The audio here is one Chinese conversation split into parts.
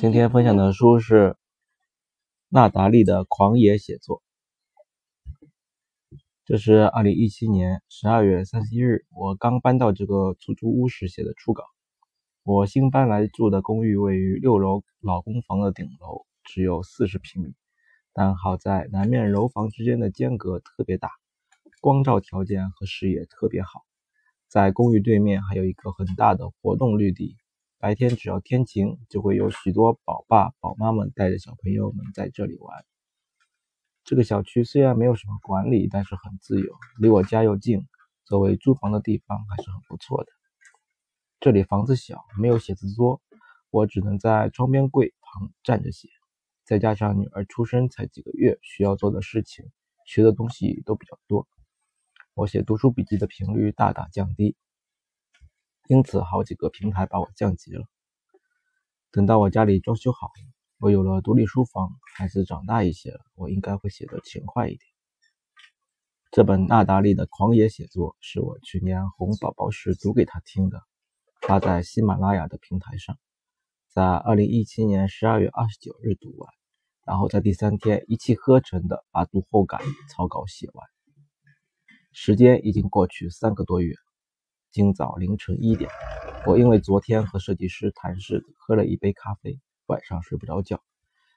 今天分享的书是纳达利的《狂野写作》，这是二零一七年十二月三十一日我刚搬到这个出租屋时写的初稿。我新搬来住的公寓位于六楼老公房的顶楼，只有四十平米，但好在南面楼房之间的间隔特别大，光照条件和视野特别好。在公寓对面还有一个很大的活动绿地。白天只要天晴，就会有许多宝爸宝妈们带着小朋友们在这里玩。这个小区虽然没有什么管理，但是很自由，离我家又近，作为租房的地方还是很不错的。这里房子小，没有写字桌，我只能在窗边柜旁站着写。再加上女儿出生才几个月，需要做的事情、学的东西都比较多，我写读书笔记的频率大大降低。因此，好几个平台把我降级了。等到我家里装修好，我有了独立书房，孩子长大一些了，我应该会写得勤快一点。这本纳达利的狂野写作是我去年哄宝宝时读给他听的，发在喜马拉雅的平台上，在二零一七年十二月二十九日读完，然后在第三天一气呵成的把读后感草稿写完。时间已经过去三个多月。今早凌晨一点，我因为昨天和设计师谈事，喝了一杯咖啡，晚上睡不着觉。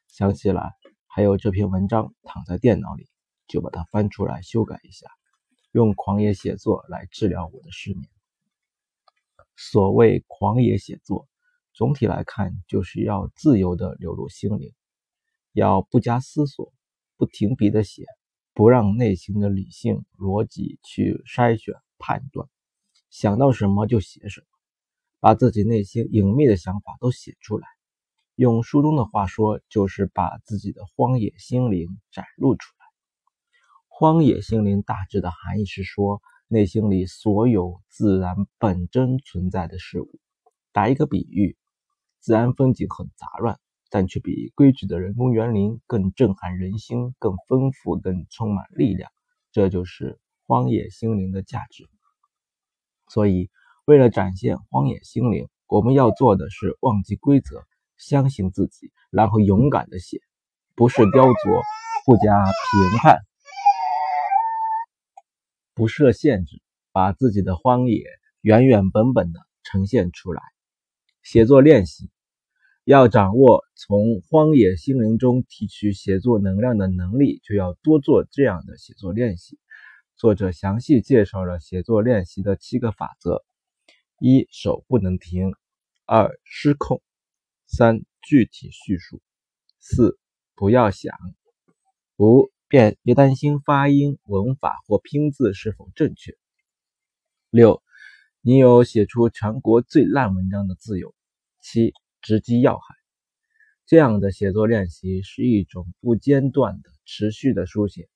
想起来还有这篇文章躺在电脑里，就把它翻出来修改一下，用狂野写作来治疗我的失眠。所谓狂野写作，总体来看就是要自由的流入心灵，要不加思索、不停笔的写，不让内心的理性逻辑去筛选判断。想到什么就写什么，把自己内心隐秘的想法都写出来。用书中的话说，就是把自己的荒野心灵展露出来。荒野心灵大致的含义是说，内心里所有自然本真存在的事物。打一个比喻，自然风景很杂乱，但却比规矩的人工园林更震撼人心，更丰富，更充满力量。这就是荒野心灵的价值。所以，为了展现荒野心灵，我们要做的是忘记规则，相信自己，然后勇敢的写，不是雕琢，不加评判，不设限制，把自己的荒野原原本本的呈现出来。写作练习要掌握从荒野心灵中提取写作能量的能力，就要多做这样的写作练习。作者详细介绍了写作练习的七个法则：一、手不能停；二、失控；三、具体叙述；四、不要想；五、别别担心发音、文法或拼字是否正确；六、你有写出全国最烂文章的自由；七、直击要害。这样的写作练习是一种不间断的、持续的书写。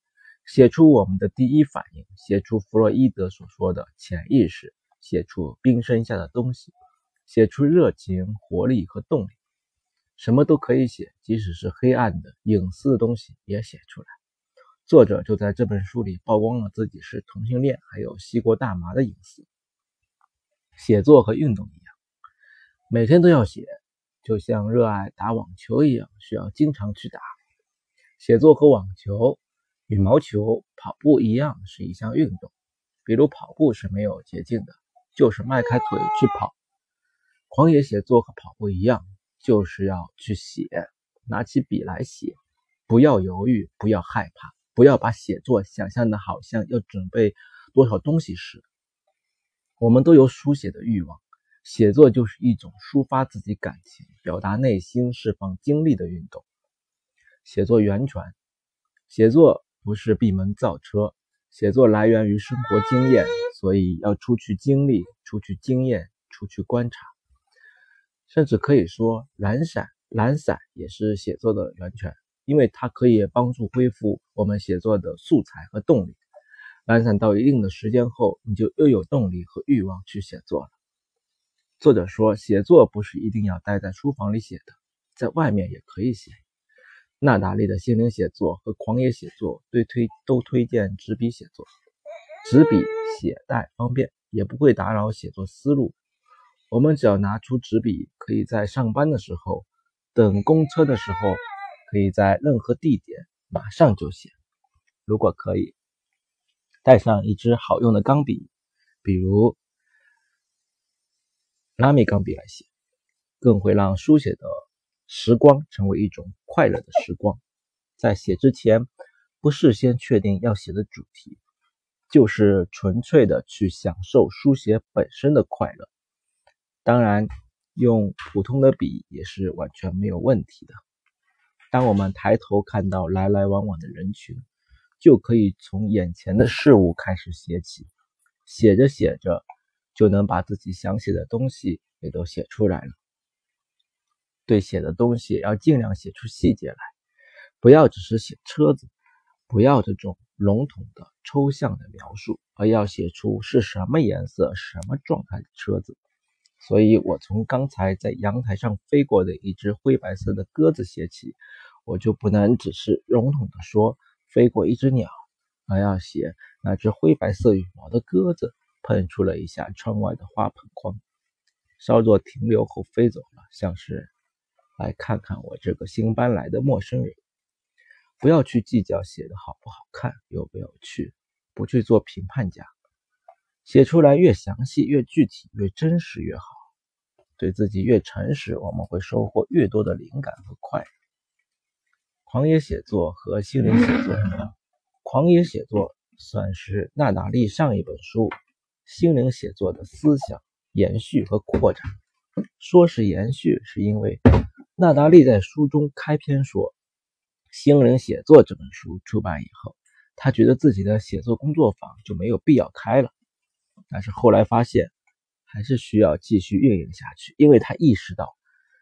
写出我们的第一反应，写出弗洛伊德所说的潜意识，写出冰山下的东西，写出热情、活力和动力，什么都可以写，即使是黑暗的、隐私的东西也写出来。作者就在这本书里曝光了自己是同性恋，还有吸过大麻的隐私。写作和运动一样，每天都要写，就像热爱打网球一样，需要经常去打。写作和网球。羽毛球、跑步一样是一项运动，比如跑步是没有捷径的，就是迈开腿去跑。狂野写作和跑步一样，就是要去写，拿起笔来写，不要犹豫，不要害怕，不要把写作想象的好像要准备多少东西似的。我们都有书写的欲望，写作就是一种抒发自己感情、表达内心、释放精力的运动。写作源泉，写作。不是闭门造车，写作来源于生活经验，所以要出去经历、出去经验、出去观察，甚至可以说懒散、懒散也是写作的源泉，因为它可以帮助恢复我们写作的素材和动力。懒散到一定的时间后，你就又有动力和欲望去写作了。作者说，写作不是一定要待在书房里写的，在外面也可以写。纳达利的心灵写作和狂野写作对推都推荐纸笔写作，纸笔写带方便，也不会打扰写作思路。我们只要拿出纸笔，可以在上班的时候等公车的时候，可以在任何地点马上就写。如果可以，带上一支好用的钢笔，比如拉米钢笔来写，更会让书写的时光成为一种快乐的时光。在写之前，不事先确定要写的主题，就是纯粹的去享受书写本身的快乐。当然，用普通的笔也是完全没有问题的。当我们抬头看到来来往往的人群，就可以从眼前的事物开始写起，写着写着，就能把自己想写的东西也都写出来了。对写的东西要尽量写出细节来，不要只是写车子，不要这种笼统的抽象的描述，而要写出是什么颜色、什么状态的车子。所以我从刚才在阳台上飞过的一只灰白色的鸽子写起，我就不能只是笼统的说。飞过一只鸟，而要写那只灰白色羽毛的鸽子碰触了一下窗外的花盆框，稍作停留后飞走了，像是来看看我这个新搬来的陌生人。不要去计较写的好不好看，有没有趣，不去做评判家。写出来越详细、越具体、越真实越好。对自己越诚实，我们会收获越多的灵感和快乐。狂野写作和心灵写作一样，狂野写作算是娜达利上一本书，心灵写作的思想延续和扩展。说是延续，是因为娜达利在书中开篇说，心灵写作这本书出版以后，他觉得自己的写作工作坊就没有必要开了。但是后来发现，还是需要继续运营下去，因为他意识到，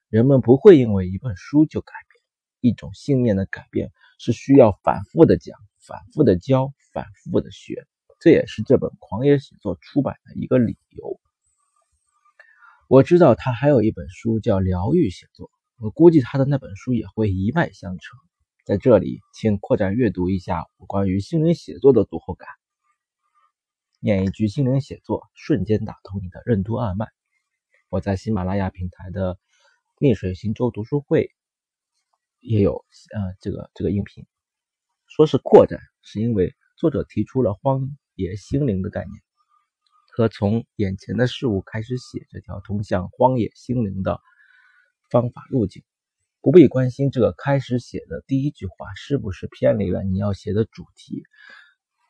人们不会因为一本书就改变。一种信念的改变是需要反复的讲、反复的教、反复的学，这也是这本狂野写作出版的一个理由。我知道他还有一本书叫疗愈写作，我估计他的那本书也会一脉相承。在这里，请扩展阅读一下我关于心灵写作的读后感。念一句心灵写作，瞬间打通你的任督二脉。我在喜马拉雅平台的逆水行舟读书会。也有呃这个这个音频，说是扩展，是因为作者提出了荒野心灵的概念，和从眼前的事物开始写这条通向荒野心灵的方法路径。不必关心这个开始写的第一句话是不是偏离了你要写的主题，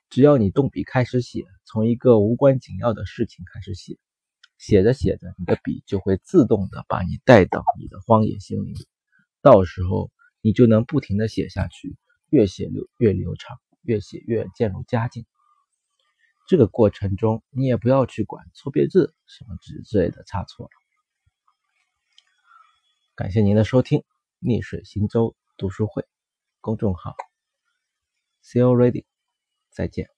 只要你动笔开始写，从一个无关紧要的事情开始写，写着写着，你的笔就会自动的把你带到你的荒野心灵，到时候。你就能不停的写下去，越写流越流畅，越写越渐入佳境。这个过程中，你也不要去管错别字什么之之类的差错了。感谢您的收听，逆水行舟读书会公众号，See you ready，再见。